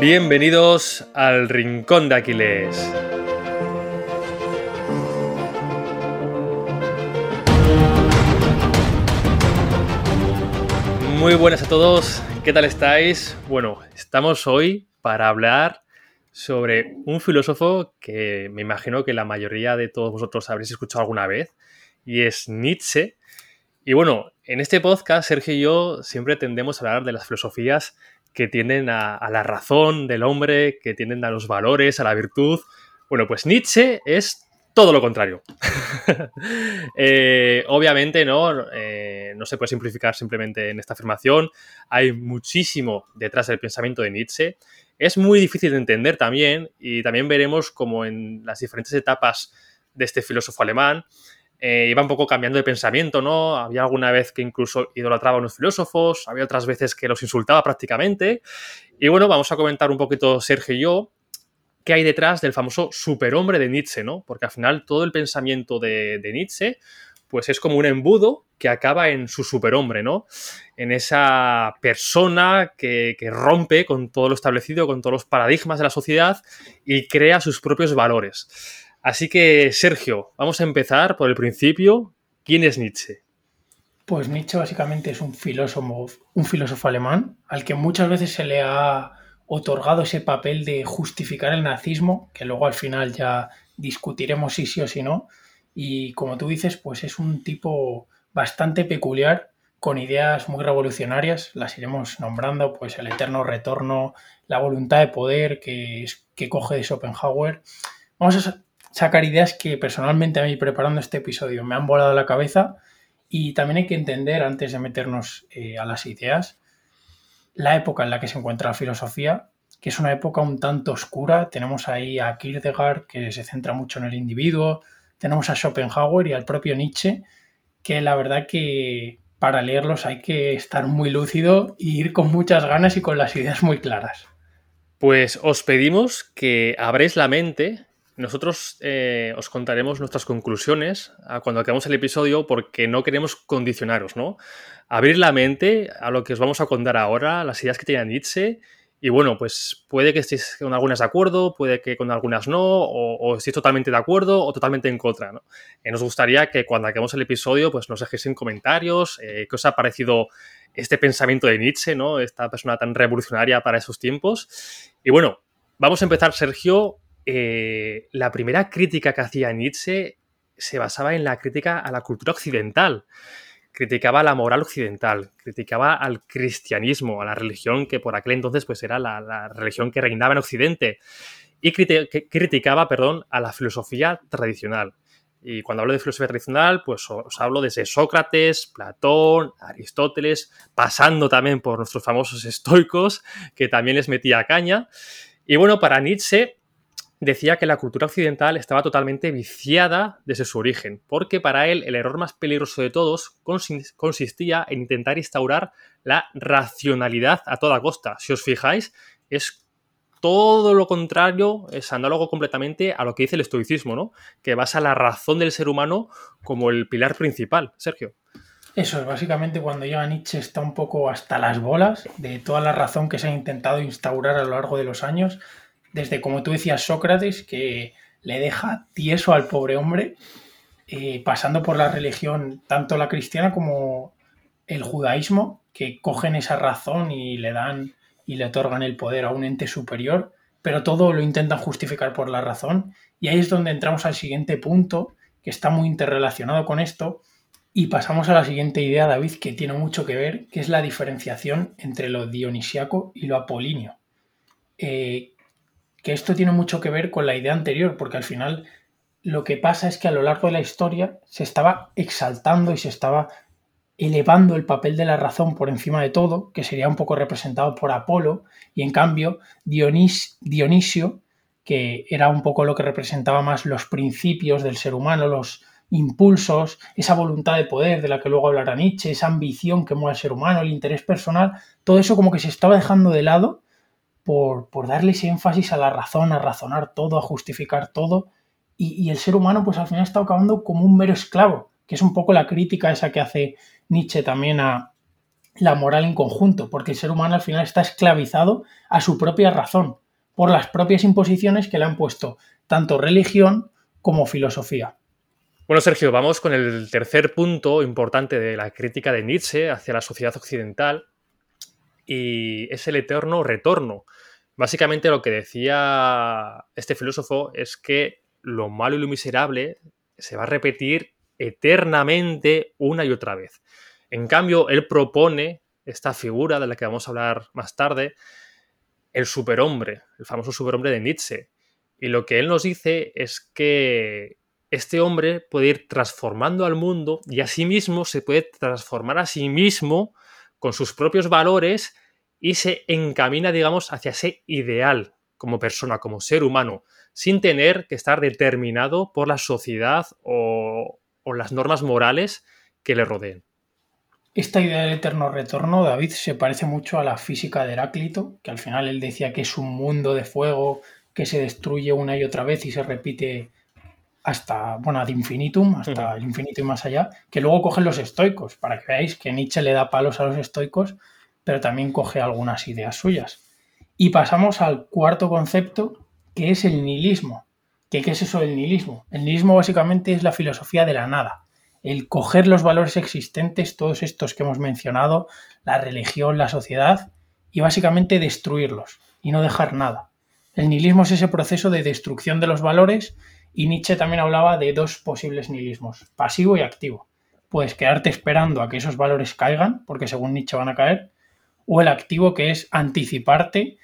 Bienvenidos al Rincón de Aquiles. Muy buenas a todos, ¿qué tal estáis? Bueno, estamos hoy para hablar sobre un filósofo que me imagino que la mayoría de todos vosotros habréis escuchado alguna vez, y es Nietzsche. Y bueno, en este podcast, Sergio y yo siempre tendemos a hablar de las filosofías que tienden a, la razón del hombre, que tienden a los valores, a la virtud. Bueno, pues Nietzsche es todo lo contrario. Eh, obviamente, ¿no? Eh, no se puede simplificar simplemente en esta afirmación. Hay muchísimo detrás del pensamiento de Nietzsche. Es muy difícil de entender también, y también veremos como en las diferentes etapas de este filósofo alemán, eh, iba un poco cambiando de pensamiento, ¿no? Había alguna vez que incluso idolatraba a unos filósofos, había otras veces que los insultaba prácticamente. Y bueno, vamos a comentar un poquito Sergio y yo qué hay detrás del famoso superhombre de Nietzsche, ¿no? Porque al final todo el pensamiento de, Nietzsche pues es como un embudo que acaba en su superhombre, ¿no? En esa persona que, que, rompe con todo lo establecido, con todos los paradigmas de la sociedad y crea sus propios valores. Así que, Sergio, vamos a empezar por el principio. ¿Quién es Nietzsche? Pues Nietzsche básicamente es un filósofo, un filósofo alemán al que muchas veces se le ha otorgado ese papel de justificar el nazismo, que luego al final ya discutiremos si sí o si no. Y como tú dices, pues es un tipo bastante peculiar, con ideas muy revolucionarias, las iremos nombrando, pues el eterno retorno, la voluntad de poder que, que coge de Schopenhauer. Vamos a sacar ideas que personalmente a mí preparando este episodio me han volado la cabeza y también hay que entender, antes de meternos eh, a las ideas, la época en la que se encuentra la filosofía, que es una época un tanto oscura. Tenemos ahí a Kierkegaard, que se centra mucho en el individuo, tenemos a Schopenhauer y al propio Nietzsche, que la verdad que para leerlos hay que estar muy lúcido y ir con muchas ganas y con las ideas muy claras. Pues os pedimos que abréis la mente nosotros eh, os contaremos nuestras conclusiones cuando acabemos el episodio porque no queremos condicionaros, ¿no? Abrir la mente a lo que os vamos a contar ahora, las ideas que tiene Nietzsche. Y bueno, pues puede que estéis con algunas de acuerdo, puede que con algunas no, o, estéis totalmente de acuerdo o totalmente en contra. ¿no? Eh, nos gustaría que cuando acabemos el episodio, pues nos dejéis en comentarios eh, qué os ha parecido este pensamiento de Nietzsche, ¿no? Esta persona tan revolucionaria para esos tiempos. Y bueno, vamos a empezar, Sergio, eh, la primera crítica que hacía Nietzsche se basaba en la crítica a la cultura occidental. Criticaba la moral occidental, criticaba al cristianismo, a la religión que por aquel entonces pues, era la, religión que reinaba en Occidente. Y criticaba perdón, a la filosofía tradicional. Y cuando hablo de filosofía tradicional, pues os hablo desde Sócrates, Platón, Aristóteles, pasando también por nuestros famosos estoicos, que también les metía caña. Y bueno, para Nietzsche, decía que la cultura occidental estaba totalmente viciada desde su origen, porque para él el error más peligroso de todos consistía en intentar instaurar la racionalidad a toda costa. Si os fijáis, es todo lo contrario, es análogo completamente a lo que dice el estoicismo, ¿no? Que basa la razón del ser humano como el pilar principal. Sergio. Eso es, básicamente cuando llega Nietzsche está un poco hasta las bolas de toda la razón que se ha intentado instaurar a lo largo de los años desde, como tú decías, Sócrates, que le deja tieso al pobre hombre, eh, pasando por la religión, tanto la cristiana como el judaísmo, que cogen esa razón y le dan y le otorgan el poder a un ente superior, pero todo lo intentan justificar por la razón. Y ahí es donde entramos al siguiente punto, que está muy interrelacionado con esto, y pasamos a la siguiente idea, David, que tiene mucho que ver, que es la diferenciación entre lo dionisiaco y lo apolíneo. Eh, que esto tiene mucho que ver con la idea anterior, porque al final lo que pasa es que a lo largo de la historia se estaba exaltando y se estaba elevando el papel de la razón por encima de todo, que sería un poco representado por Apolo, y en cambio Dionisio, que era un poco lo que representaba más los principios del ser humano, los impulsos, esa voluntad de poder de la que luego hablará Nietzsche, esa ambición que mueve al ser humano, el interés personal, todo eso como que se estaba dejando de lado por, darle ese énfasis a la razón, a razonar todo, a justificar todo. Y, el ser humano, pues al final está acabando como un mero esclavo, que es un poco la crítica esa que hace Nietzsche también a, la moral en conjunto, porque el ser humano al final está esclavizado a su propia razón, por las propias imposiciones que le han puesto tanto religión como filosofía. Bueno, Sergio, vamos con el tercer punto importante de la crítica de Nietzsche hacia la sociedad occidental y es el eterno retorno. Básicamente lo que decía este filósofo es que lo malo y lo miserable se va a repetir eternamente una y otra vez. En cambio, él propone esta figura de la que vamos a hablar más tarde, el superhombre, el famoso superhombre de Nietzsche. Y lo que él nos dice es que este hombre puede ir transformando al mundo y asimismo se puede transformar a sí mismo con sus propios valores y se encamina, digamos, hacia ese ideal como persona, como ser humano, sin tener que estar determinado por la sociedad o, o las normas morales que le rodeen. Esta idea del eterno retorno, David, se parece mucho a la física de Heráclito, que al final él decía que es un mundo de fuego que se destruye una y otra vez y se repite hasta, bueno, ad infinitum, hasta el infinito y más allá, que luego cogen los estoicos, para que veáis que Nietzsche le da palos a los estoicos, pero también coge algunas ideas suyas. Y pasamos al cuarto concepto, que es el nihilismo. ¿Qué, ¿Qué es eso del nihilismo? El nihilismo básicamente es la filosofía de la nada el coger los valores existentes, todos estos que hemos mencionado, la religión, la sociedad, y básicamente destruirlos y no dejar nada. El nihilismo es ese proceso de destrucción de los valores y Nietzsche también hablaba de dos posibles nihilismos, pasivo y activo. Puedes quedarte esperando a que esos valores caigan, porque según Nietzsche van a caer, o el activo que es anticiparte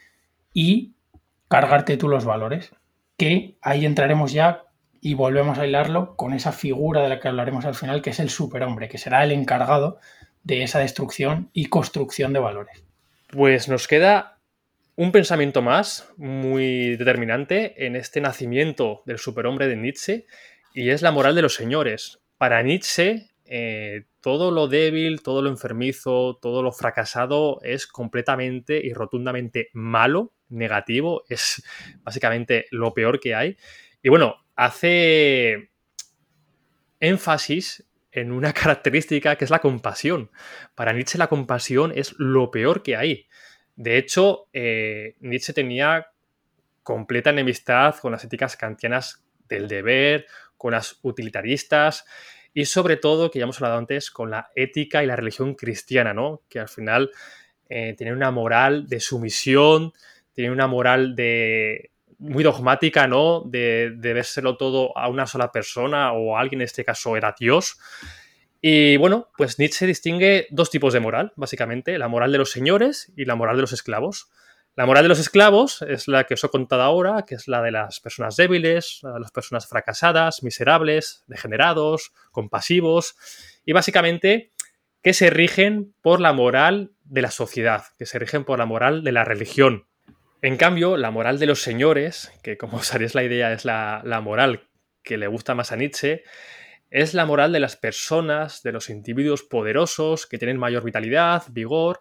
y cargarte tú los valores, que ahí entraremos ya y volvemos a hilarlo con esa figura de la que hablaremos al final, que es el superhombre, que será el encargado de esa destrucción y construcción de valores. Pues nos queda un pensamiento más muy determinante en este nacimiento del superhombre de Nietzsche y es la moral de los señores. Para Nietzsche, eh, todo lo débil, todo lo enfermizo, todo lo fracasado es completamente y rotundamente malo, negativo, es básicamente lo peor que hay. Y bueno, hace énfasis en una característica que es la compasión. Para Nietzsche la compasión es lo peor que hay. De hecho, eh, Nietzsche tenía completa enemistad con las éticas kantianas del deber, con las utilitaristas y sobre todo, que ya hemos hablado antes, con la ética y la religión cristiana, ¿no? Que al final eh, tiene una moral de sumisión, tiene una moral de, muy dogmática, ¿no? De, de vérselo todo a una sola persona o a alguien, en este caso era Dios. Y bueno, pues Nietzsche distingue dos tipos de moral, básicamente, la moral de los señores y la moral de los esclavos. La moral de los esclavos es la que os he contado ahora, que es la de las personas débiles, las personas fracasadas, miserables, degenerados, compasivos, y básicamente que se rigen por la moral de la sociedad, que se rigen por la moral de la religión, en cambio, la moral de los señores, que como os haréis la idea es la, moral que le gusta más a Nietzsche, es la moral de las personas, de los individuos poderosos, que tienen mayor vitalidad, vigor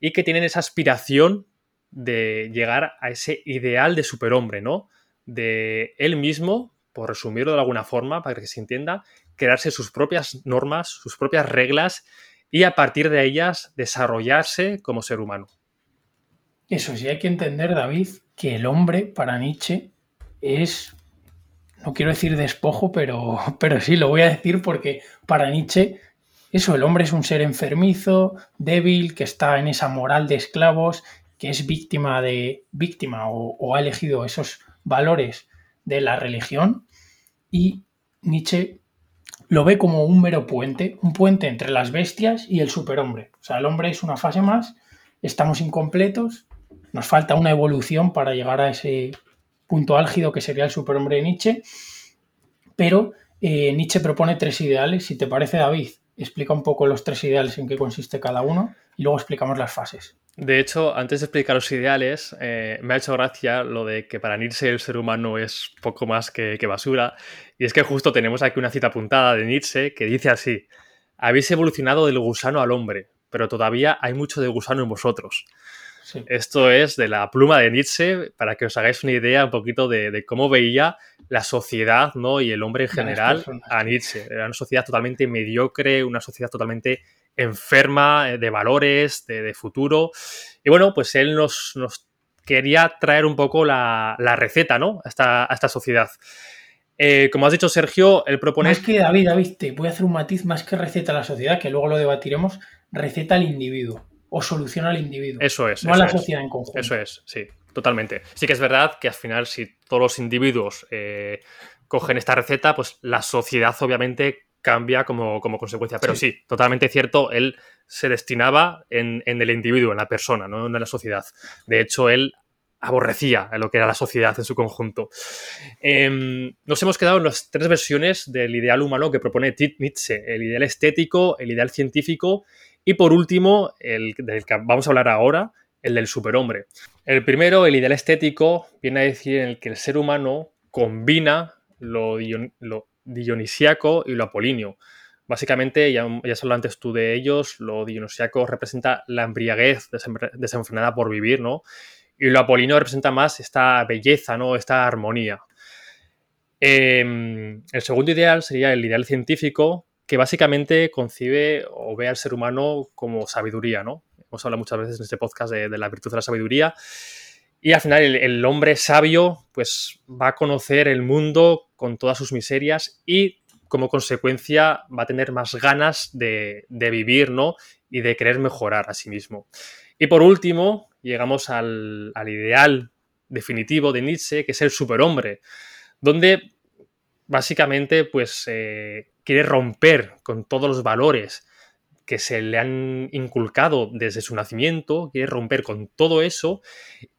y que tienen esa aspiración de llegar a ese ideal de superhombre, ¿no? De él mismo, por resumirlo de alguna forma, para que se entienda, crearse sus propias normas, sus propias reglas y a partir de ellas desarrollarse como ser humano. Eso sí, hay que entender, David, que el hombre para Nietzsche es, no quiero decir despojo, pero, pero sí, lo voy a decir porque para Nietzsche, eso, el hombre es un ser enfermizo, débil, que está en esa moral de esclavos, que es víctima de víctima o, ha elegido esos valores de la religión y Nietzsche lo ve como un mero puente, un puente entre las bestias y el superhombre. O sea, el hombre es una fase más, estamos incompletos nos falta una evolución para llegar a ese punto álgido que sería el superhombre de Nietzsche, pero eh, Nietzsche propone tres ideales. Si te parece, David, explica un poco los tres ideales en qué consiste cada uno y luego explicamos las fases. De hecho, antes de explicar los ideales, eh, me ha hecho gracia lo de que para Nietzsche el ser humano es poco más que, que, basura. Y es que justo tenemos aquí una cita apuntada de Nietzsche que dice así, habéis evolucionado del gusano al hombre, pero todavía hay mucho de gusano en vosotros. Esto es de la pluma de Nietzsche, para que os hagáis una idea un poquito de, cómo veía la sociedad ¿no? y el hombre en general a Nietzsche. Era una sociedad totalmente mediocre, una sociedad totalmente enferma de valores, de, futuro. Y bueno, pues él nos, quería traer un poco la, receta, ¿no? A esta, a esta sociedad. Eh, como has dicho, Sergio, él propone. Es que, David, David, te voy a hacer un matiz más que receta a la sociedad, que luego lo debatiremos. Receta al individuo o soluciona al individuo. Eso es. No a la sociedad en conjunto. Eso es, sí, totalmente. Sí que es verdad que al final, si todos los individuos eh, cogen esta receta, pues la sociedad obviamente cambia como, consecuencia. Pero sí. totalmente cierto, él se destinaba en, en, el individuo, en la persona, no en la sociedad. De hecho, él aborrecía lo que era la sociedad en su conjunto. Em, nos hemos quedado en las tres versiones del ideal humano que propone Nietzsche, el ideal estético, el ideal científico y por último, el del que vamos a hablar ahora, el del superhombre. El primero, el ideal estético, viene a decir en el que el ser humano combina lo, dionisiaco y lo apolíneo. Básicamente, ya, ya hablado antes tú de ellos, lo dionisiaco representa la embriaguez desenfrenada por vivir, ¿no? y lo apolíneo representa más esta belleza, ¿no? esta armonía. Em, el segundo ideal sería el ideal científico, que básicamente concibe o ve al ser humano como sabiduría, ¿no? Hemos hablado muchas veces en este podcast de, la virtud de la sabiduría. Y al final el, hombre sabio pues va a conocer el mundo con todas sus miserias y como consecuencia va a tener más ganas de, vivir, ¿no? Y de querer mejorar a sí mismo. Y por último, llegamos al, ideal definitivo de Nietzsche, que es el superhombre, donde básicamente pues eh, quiere romper con todos los valores que se le han inculcado desde su nacimiento, quiere romper con todo eso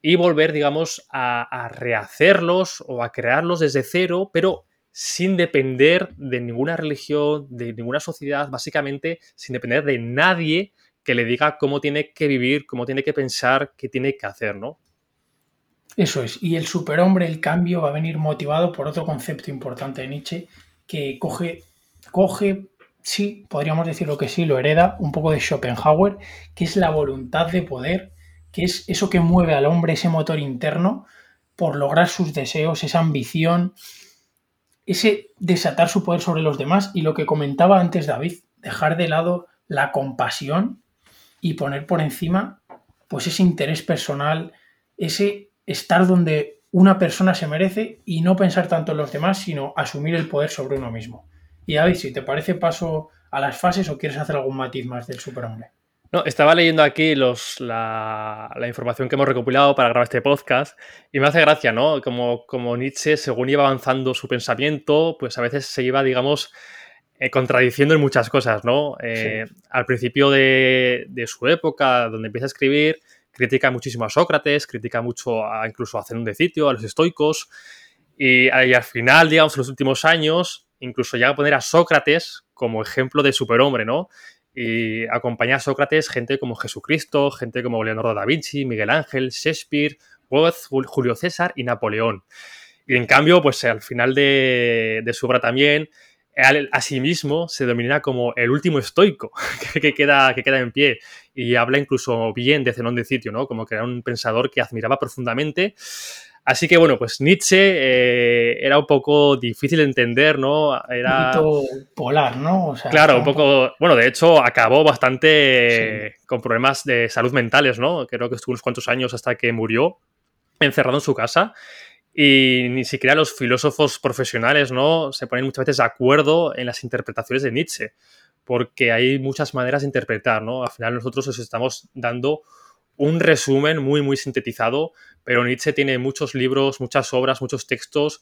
y volver, digamos, a, a, rehacerlos o a crearlos desde cero, pero sin depender de ninguna religión, de ninguna sociedad, básicamente sin depender de nadie que le diga cómo tiene que vivir, cómo tiene que pensar, qué tiene que hacer, ¿no? Eso es. Y el superhombre, el cambio, va a venir motivado por otro concepto importante de Nietzsche, que coge, coge, sí, podríamos decirlo que sí, lo hereda un poco de Schopenhauer, que es la voluntad de poder, que es eso que mueve al hombre, ese motor interno, por lograr sus deseos, esa ambición, ese desatar su poder sobre los demás y lo que comentaba antes David, dejar de lado la compasión y poner por encima pues ese interés personal, ese estar donde una persona se merece y no pensar tanto en los demás, sino asumir el poder sobre uno mismo. Y David, si te parece paso a las fases o quieres hacer algún matiz más del superhombre. No, estaba leyendo aquí los, la, información que hemos recopilado para grabar este podcast y me hace gracia, ¿no? Como, como Nietzsche, según iba avanzando su pensamiento, pues a veces se iba, digamos, eh, contradiciendo en muchas cosas, ¿no? Eh, al principio de, su época, donde empieza a escribir, critica muchísimo a Sócrates, critica mucho a, incluso a Zenón de Sitio, a los estoicos, y, al final, digamos, en los últimos años, incluso llega a poner a Sócrates como ejemplo de superhombre, ¿no? Y acompaña a Sócrates gente como Jesucristo, gente como Leonardo da Vinci, Miguel Ángel, Shakespeare, Goethe, Julio César y Napoleón. Y en cambio, pues al final de, su obra también a sí mismo se denomina como el último estoico que, queda, que queda en pie y habla incluso bien de Zenón de Sitio, ¿no? Como que era un pensador que admiraba profundamente. Así que bueno, pues Nietzsche eh, era un poco difícil de entender, ¿no? Era un poquito polar, ¿no? claro, un poco, bueno, de hecho acabó bastante con problemas de salud mentales, ¿no? Creo que estuvo unos cuantos años hasta que murió encerrado en su casa y ni siquiera los filósofos profesionales no se ponen muchas veces de acuerdo en las interpretaciones de Nietzsche, porque hay muchas maneras de interpretar, ¿no? Al final nosotros os estamos dando un resumen muy, muy sintetizado, pero Nietzsche tiene muchos libros, muchas obras, muchos textos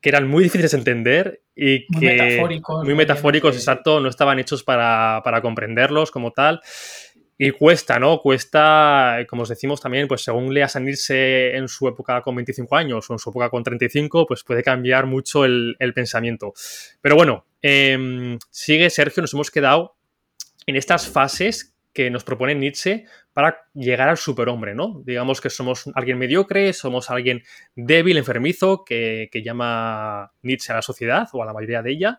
que eran muy difíciles de entender y que... Muy metafóricos. Muy metafóricos, exacto, no estaban hechos para, para comprenderlos como tal. Y cuesta, ¿no? Cuesta, como os decimos también, pues según leas a en su época con 25 años o en su época con 35, pues puede cambiar mucho el, pensamiento. Pero bueno, em, sigue Sergio, nos hemos quedado en estas fases que nos propone Nietzsche para llegar al superhombre, ¿no? Digamos que somos alguien mediocre, somos alguien débil, enfermizo, que, que llama Nietzsche a la sociedad o a la mayoría de ella.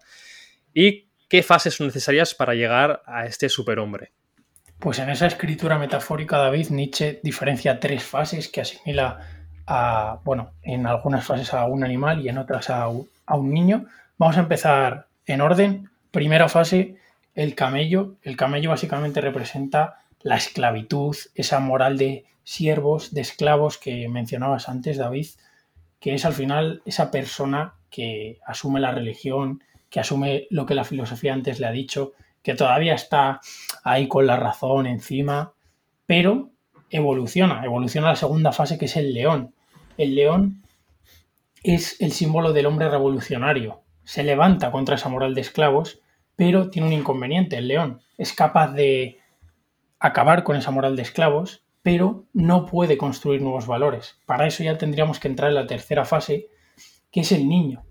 ¿Y qué fases son necesarias para llegar a este superhombre? Pues en esa escritura metafórica, David, Nietzsche diferencia tres fases que asimila a, bueno, en algunas fases a un animal y en otras a un, niño. Vamos a empezar en orden. Primera fase, el camello. El camello básicamente representa la esclavitud, esa moral de siervos, de esclavos que mencionabas antes, David, que es al final esa persona que asume la religión, que asume lo que la filosofía antes le ha dicho, que todavía está ahí con la razón encima, pero evoluciona, evoluciona la segunda fase que es el león. El león es el símbolo del hombre revolucionario, se levanta contra esa moral de esclavos, pero tiene un inconveniente, el león es capaz de acabar con esa moral de esclavos, pero no puede construir nuevos valores. Para eso ya tendríamos que entrar en la tercera fase, que es el niño.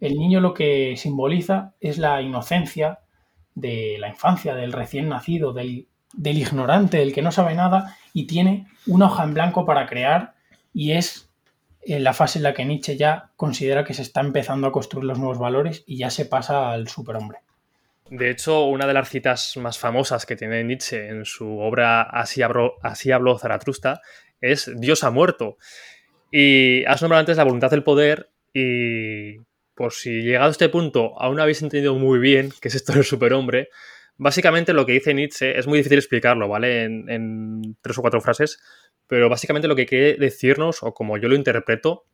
El niño lo que simboliza es la inocencia de la infancia, del recién nacido, del, del ignorante, del que no sabe nada y tiene una hoja en blanco para crear y es en la fase en la que Nietzsche ya considera que se está empezando a construir los nuevos valores y ya se pasa al superhombre. De hecho, una de las citas más famosas que tiene Nietzsche en su obra Así habló, Zaratrusta es Dios ha muerto. Y has nombrado antes la voluntad del poder y por si llegado a este punto aún no habéis entendido muy bien qué es esto del superhombre, básicamente lo que dice Nietzsche es muy difícil explicarlo, ¿vale? En, en tres o cuatro frases, pero básicamente lo que quiere decirnos, o como yo lo interpreto,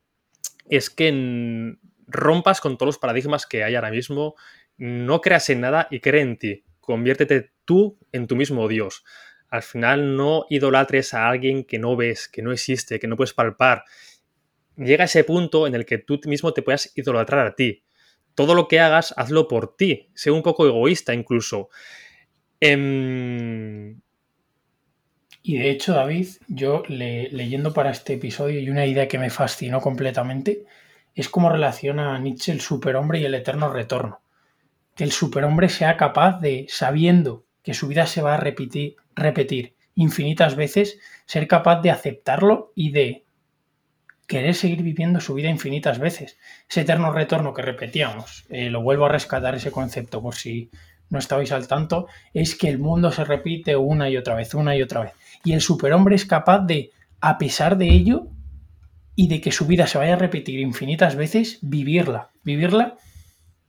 es que rompas con todos los paradigmas que hay ahora mismo, no creas en nada y cree en ti. Conviértete tú en tu mismo Dios. Al final no idolatres a alguien que no ves, que no existe, que no puedes palpar. Llega ese punto en el que tú mismo te puedas idolatrar a ti. Todo lo que hagas, hazlo por ti. Sé un poco egoísta incluso. Em, y de hecho, David, yo leyendo para este episodio y una idea que me fascinó completamente es cómo relaciona a Nietzsche el superhombre y el eterno retorno. Que el superhombre sea capaz de, sabiendo que su vida se va a repetir, repetir infinitas veces, ser capaz de aceptarlo y de querer seguir viviendo su vida infinitas veces. Ese eterno retorno que repetíamos, eh, lo vuelvo a rescatar ese concepto por si no estabais al tanto, es que el mundo se repite una y otra vez, una y otra vez. Y el superhombre es capaz de, a pesar de ello, y de que su vida se vaya a repetir infinitas veces, vivirla. Vivirla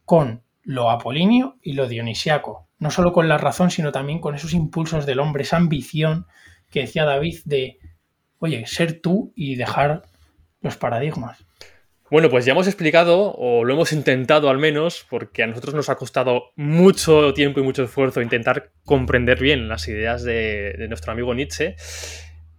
con lo apolíneo y lo dionisiaco. No solo con la razón, sino también con esos impulsos del hombre, esa ambición que decía David de, oye, ser tú y dejar los paradigmas. Bueno, pues ya hemos explicado, o lo hemos intentado al menos, porque a nosotros nos ha costado mucho tiempo y mucho esfuerzo intentar comprender bien las ideas de, nuestro amigo Nietzsche.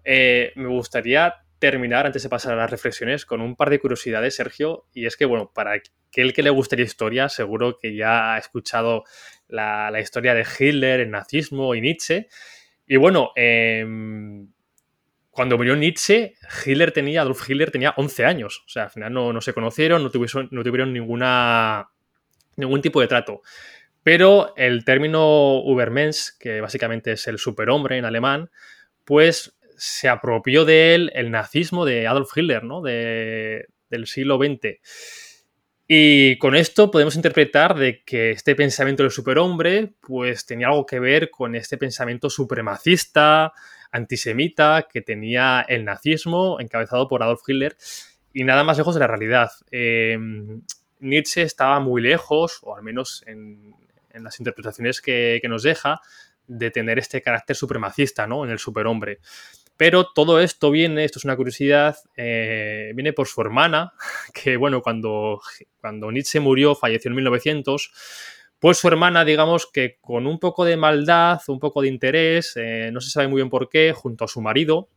Eh, me gustaría terminar, antes de pasar a las reflexiones, con un par de curiosidades, Sergio. Y es que, bueno, para aquel que le guste la historia, seguro que ya ha escuchado la, historia de Hitler, el nazismo y Nietzsche. Y bueno, eh, cuando murió Nietzsche, Hitler tenía, Adolf Hitler tenía 11 años. O sea, al final no, se conocieron, no tuvieron, no tuvieron ninguna, ningún tipo de trato. Pero el término Übermensch, que básicamente es el superhombre en alemán, pues se apropió de él el nazismo de Adolf Hitler, ¿no? De, del siglo XX. Y con esto podemos interpretar de que este pensamiento del superhombre, pues tenía algo que ver con este pensamiento supremacista, antisemita que tenía el nazismo encabezado por Adolf Hitler y nada más lejos de la realidad. Em, Nietzsche estaba muy lejos, o al menos en, las interpretaciones que, nos deja, de tener este carácter supremacista ¿no? en el superhombre. Pero todo esto viene, esto es una curiosidad, eh, viene por su hermana, que bueno, cuando, cuando Nietzsche murió, falleció en 1900, pues su hermana, digamos que con un poco de maldad, un poco de interés, eh, no se sabe muy bien por qué, junto a su marido,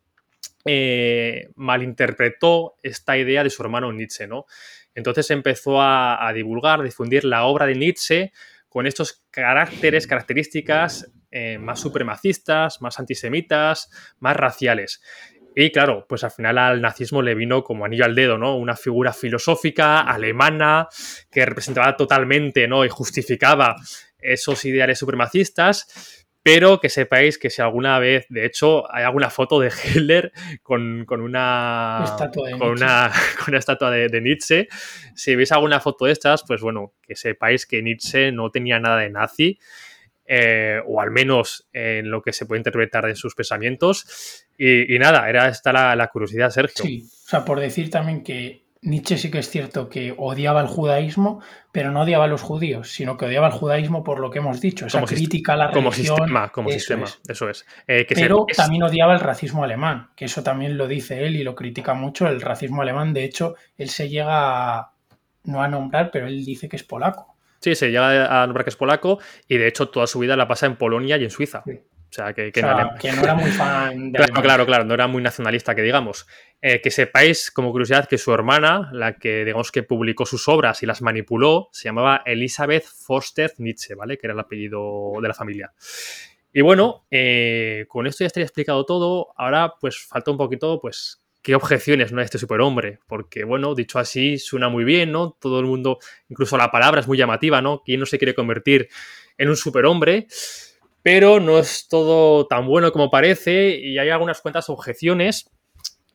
eh, malinterpretó esta idea de su hermano Nietzsche, ¿no? Entonces empezó a, divulgar, a difundir la obra de Nietzsche con estos caracteres, características eh, más supremacistas, más antisemitas, más raciales. Y claro, pues al final al nazismo le vino como anillo al dedo, ¿no? Una figura filosófica alemana que representaba totalmente, ¿no? Y justificaba esos ideales supremacistas, pero que sepáis que si alguna vez, de hecho, hay alguna foto de Hitler con, una estatua de con, una, con una estatua de, de, Nietzsche, si veis alguna foto de estas, pues bueno, que sepáis que Nietzsche no tenía nada de nazi, eh, o al menos en lo que se puede interpretar de sus pensamientos. Y, nada, era esta la, curiosidad, Sergio. Sí, o sea, por decir también que Nietzsche sí que es cierto que odiaba el judaísmo, pero no odiaba a los judíos, sino que odiaba el judaísmo por lo que hemos dicho, esa crítica a la como religión. Sistema, como sistema, eso es. Eh, pero también odiaba el racismo alemán, que eso también lo dice él y lo critica mucho, el racismo alemán. De hecho, él se llega a, no a nombrar, pero él dice que es polaco. Sí, se llega a nombrar que es polaco y de hecho toda su vida la pasa en Polonia y en Suiza. O sea, que, no era muy fan de Claro, claro, claro, no era muy nacionalista, que digamos. Eh, que sepáis, como curiosidad, que su hermana, la que digamos que publicó sus obras y las manipuló, se llamaba Elizabeth Foster Nietzsche, ¿vale? Que era el apellido de la familia. Y bueno, eh, con esto ya estaría explicado todo. Ahora, pues falta un poquito, pues, qué objeciones no a este superhombre. Porque, bueno, dicho así, suena muy bien, ¿no? Todo el mundo, incluso la palabra es muy llamativa, ¿no? ¿Quién no se quiere convertir en un superhombre? pero no es todo tan bueno como parece y hay algunas cuantas objeciones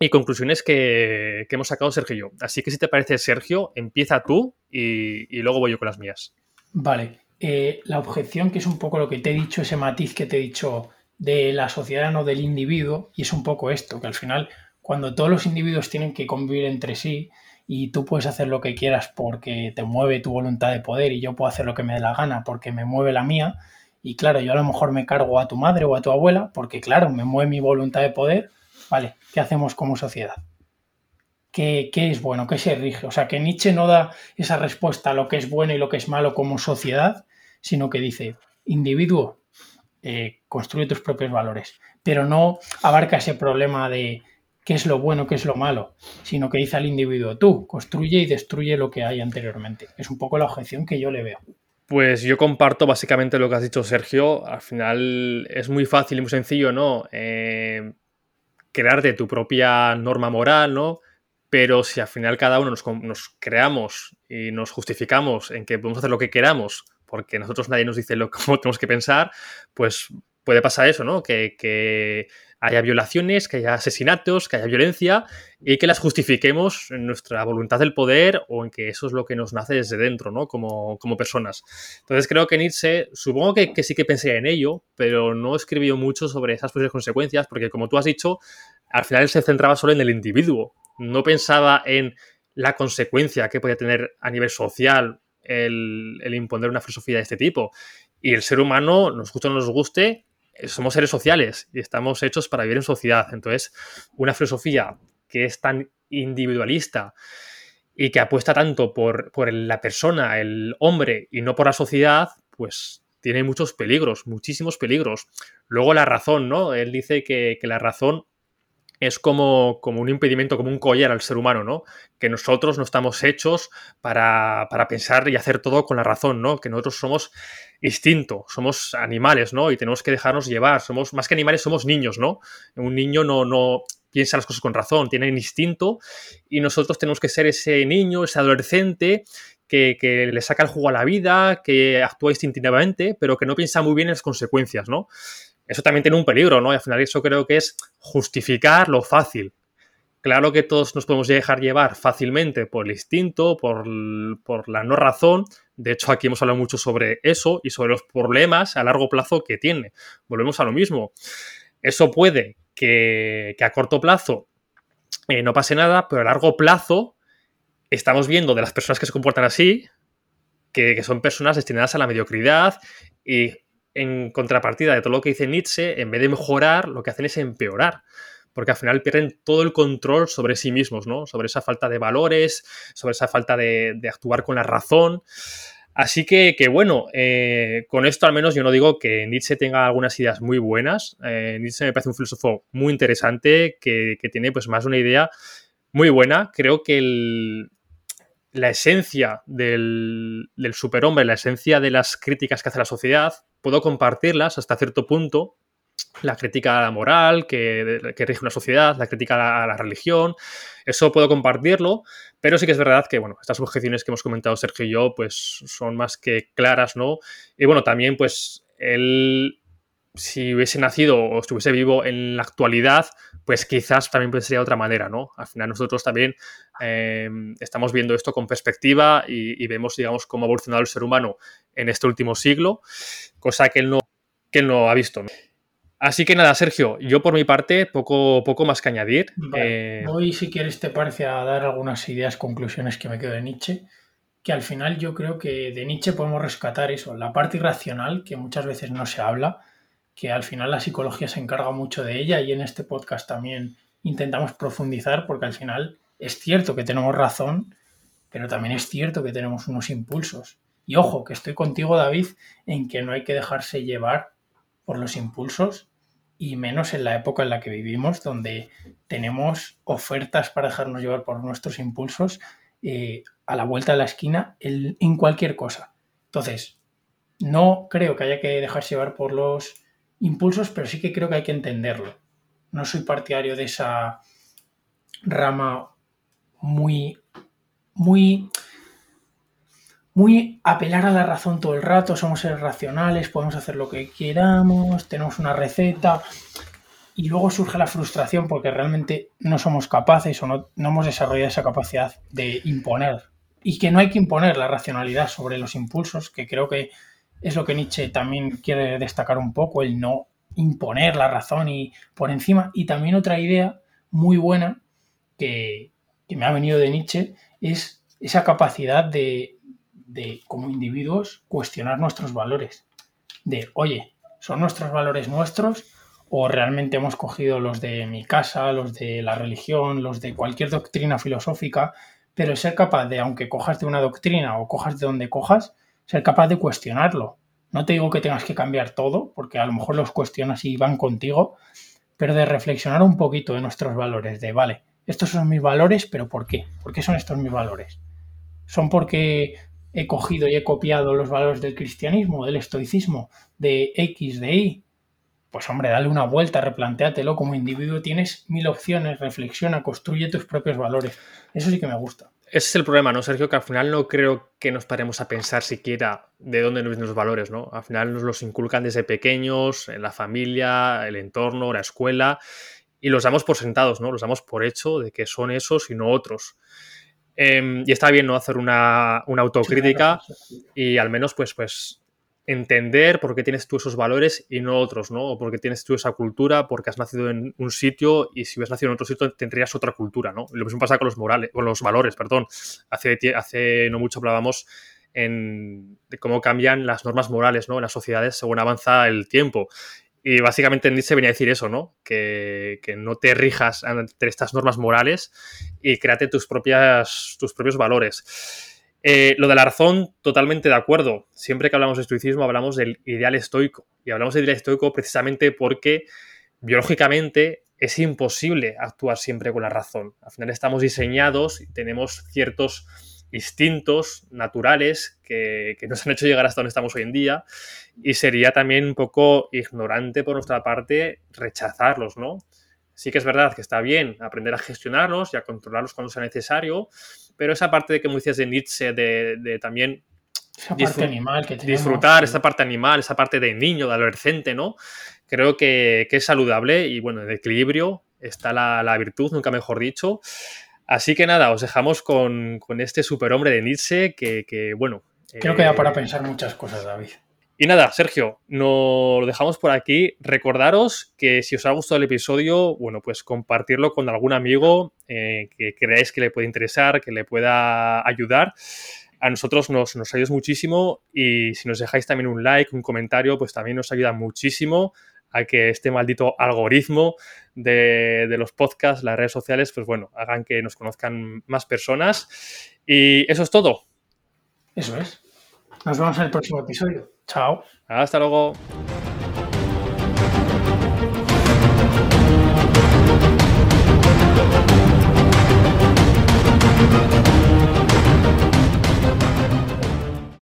y conclusiones que, hemos sacado Sergio y yo. Así que si te parece, Sergio, empieza tú y, luego voy yo con las mías. Vale. Eh, la objeción, que es un poco lo que te he dicho, ese matiz que te he dicho de la sociedad, no del individuo, y es un poco esto, que al final, cuando todos los individuos tienen que convivir entre sí y tú puedes hacer lo que quieras porque te mueve tu voluntad de poder y yo puedo hacer lo que me dé la gana porque me mueve la mía, y claro, yo a lo mejor me cargo a tu madre o a tu abuela porque, claro, me mueve mi voluntad de poder. Vale, ¿qué hacemos como sociedad? ¿Qué, es bueno? ¿Qué se rige? O sea, que Nietzsche no da esa respuesta a lo que es bueno y lo que es malo como sociedad, sino que dice, individuo, eh, construye tus propios valores, pero no abarca ese problema de qué es lo bueno, qué es lo malo, sino que dice al individuo, tú construye y destruye lo que hay anteriormente. Es un poco la objeción que yo le veo. Pues yo comparto básicamente lo que has dicho, Sergio. Al final es muy fácil y muy sencillo, ¿no? Eh, crearte tu propia norma moral, ¿no? Pero si al final cada uno nos, creamos y nos justificamos en que podemos hacer lo que queramos, porque nosotros nadie nos dice lo, cómo tenemos que pensar, pues puede pasar eso, ¿no? Que, que haya violaciones, que haya asesinatos, que haya violencia y que las justifiquemos en nuestra voluntad del poder o en que eso es lo que nos nace desde dentro, ¿no? Como, como personas. Entonces creo que Nietzsche, supongo que, sí que pensé en ello, pero no escribió mucho sobre esas posibles consecuencias porque como tú has dicho, al final se centraba solo en el individuo, no pensaba en la consecuencia que podía tener a nivel social el, el imponer una filosofía de este tipo. Y el ser humano, nos guste o no nos guste, somos seres sociales y estamos hechos para vivir en sociedad. Entonces, una filosofía que es tan individualista y que apuesta tanto por, por la persona, el hombre, y no por la sociedad, pues tiene muchos peligros, muchísimos peligros. Luego la razón, ¿no? Él dice que, que la razón es como, como, un impedimento, como un collar al ser humano, ¿no? Que nosotros no estamos hechos para, para, pensar y hacer todo con la razón, ¿no? Que nosotros somos instinto, somos animales, ¿no? Y tenemos que dejarnos llevar, somos, más que animales, somos niños, ¿no? Un niño no, no piensa las cosas con razón, tiene instinto y nosotros tenemos que ser ese niño, ese adolescente que, que, le saca el jugo a la vida, que actúa instintivamente, pero que no piensa muy bien en las consecuencias, ¿no? Eso también tiene un peligro, ¿no? Y al final eso creo que es justificar lo fácil. Claro que todos nos podemos dejar llevar fácilmente por el instinto, por, la no razón. De hecho, aquí hemos hablado mucho sobre eso y sobre los problemas a largo plazo que tiene. Volvemos a lo mismo. Eso puede que, a corto plazo eh, no pase nada, pero a largo plazo estamos viendo de las personas que se comportan así, que son personas destinadas a la mediocridad y en contrapartida de todo lo que dice Nietzsche, en vez de mejorar, lo que hacen es empeorar. Porque al final pierden todo el control sobre sí mismos, ¿no? Sobre esa falta de valores, sobre esa falta de, actuar con la razón. Así que, bueno, eh, con esto al menos yo no digo que Nietzsche tenga algunas ideas muy buenas. Eh, Nietzsche me parece un filósofo muy interesante que, que tiene pues más una idea muy buena. Creo que el, la esencia del, superhombre, la esencia de las críticas que hace la sociedad, puedo compartirlas hasta cierto punto. La crítica a la moral que, rige una sociedad, la crítica a la, religión, eso puedo compartirlo, pero sí que es verdad que, bueno, estas objeciones que hemos comentado Sergio y yo, pues son más que claras, ¿no? Y bueno, también, pues, él si hubiese nacido o estuviese vivo en la actualidad, pues quizás también pensaría de otra manera, ¿no? Al final nosotros también em, estamos viendo esto con perspectiva y, vemos, digamos, cómo ha evolucionado el ser humano en este último siglo, cosa que él no, que no ha visto. Así que nada, Sergio, yo por mi parte, poco, poco más que añadir. Eh, Voy, si quieres, te parece a dar algunas ideas, conclusiones que me quedo de Nietzsche, que al final yo creo que de Nietzsche podemos rescatar eso, la parte irracional, que muchas veces no se habla, que al final la psicología se encarga mucho de ella y en este podcast también intentamos profundizar porque al final es cierto que tenemos razón, pero también es cierto que tenemos unos impulsos. Y ojo, que estoy contigo, David, en que no hay que dejarse llevar por los impulsos y menos en la época en la que vivimos, donde tenemos ofertas para dejarnos llevar por nuestros impulsos eh, a la vuelta de la esquina en cualquier cosa. Entonces, no creo que haya que dejarse llevar por los impulsos, pero sí que creo que hay que entenderlo. No soy partidario de esa rama muy, muy, muy apelar a la razón todo el rato, somos seres racionales, podemos hacer lo que queramos, tenemos una receta. Y luego surge la frustración porque realmente no somos capaces o no, no hemos desarrollado esa capacidad de imponer. Y que no hay que imponer la racionalidad sobre los impulsos, que creo que es lo que Nietzsche también quiere destacar un poco, el no imponer la razón y por encima. Y también otra idea muy buena que, me ha venido de Nietzsche es esa capacidad de, de, como individuos, cuestionar nuestros valores. De, oye, ¿son nuestros valores nuestros? ¿O realmente hemos cogido los de mi casa, los de la religión, los de cualquier doctrina filosófica? Pero ser capaz de, aunque cojas de una doctrina o cojas de donde cojas, ser capaz de cuestionarlo. No te digo que tengas que cambiar todo, porque a lo mejor los cuestionas y van contigo, pero de reflexionar un poquito de nuestros valores, de, vale, estos son mis valores, pero ¿por qué? ¿Por qué son estos mis valores? ¿Son porque he cogido y he copiado los valores del cristianismo, del estoicismo, de X, de Y? Pues hombre, dale una vuelta, replantéatelo. Como individuo tienes mil opciones, reflexiona, construye tus propios valores. Eso sí que me gusta. Ese es el problema, ¿no, Sergio? Que al final no creo que nos paremos a pensar siquiera de dónde nos vienen los valores, ¿no? Al final nos los inculcan desde pequeños, en la familia, el entorno, la escuela, y los damos por sentados, ¿no? Los damos por hecho de que son esos y no otros. Em, y está bien, ¿no? Hacer una, una autocrítica y al menos, pues, pues, entender por qué tienes tú esos valores y no otros, ¿no? O por qué tienes tú esa cultura, porque has nacido en un sitio y si hubieras nacido en otro sitio tendrías otra cultura, ¿no? Lo mismo pasa con los morales, con los valores, perdón. Hace, no mucho hablábamos en, de cómo cambian las normas morales, ¿no? En las sociedades según avanza el tiempo. Y básicamente Nietzsche venía a decir eso, ¿no? Que, que, no te rijas ante estas normas morales y créate tus, propias, tus propios valores. Eh, lo de la razón, totalmente de acuerdo. Siempre que hablamos de estoicismo hablamos del ideal estoico. Y hablamos del ideal estoico precisamente porque biológicamente es imposible actuar siempre con la razón. Al final estamos diseñados y tenemos ciertos instintos naturales que, que, nos han hecho llegar hasta donde estamos hoy en día y sería también un poco ignorante por nuestra parte rechazarlos, ¿no? Sí que es verdad que está bien aprender a gestionarlos y a controlarlos cuando sea necesario, pero esa parte de que me decías de Nietzsche, de, también esa parte animal que disfrutar, esa parte animal, esa parte de niño, de adolescente, ¿no? Creo que, es saludable y bueno, en equilibrio está la, virtud, nunca mejor dicho. Así que nada, os dejamos con, este superhombre de Nietzsche que, bueno. Creo que da para eh, pensar muchas cosas, David. Y nada, Sergio, nos lo dejamos por aquí. Recordaros que si os ha gustado el episodio, bueno, pues compartirlo con algún amigo eh, que creáis que le puede interesar, que le pueda ayudar. A nosotros nos, nos muchísimo y si nos dejáis también un like, un comentario, pues también nos ayuda muchísimo a que este maldito algoritmo de, los podcasts, las redes sociales, pues bueno, hagan que nos conozcan más personas. Y eso es todo. Eso es. Nos vemos en el próximo episodio. Chao. Hasta luego.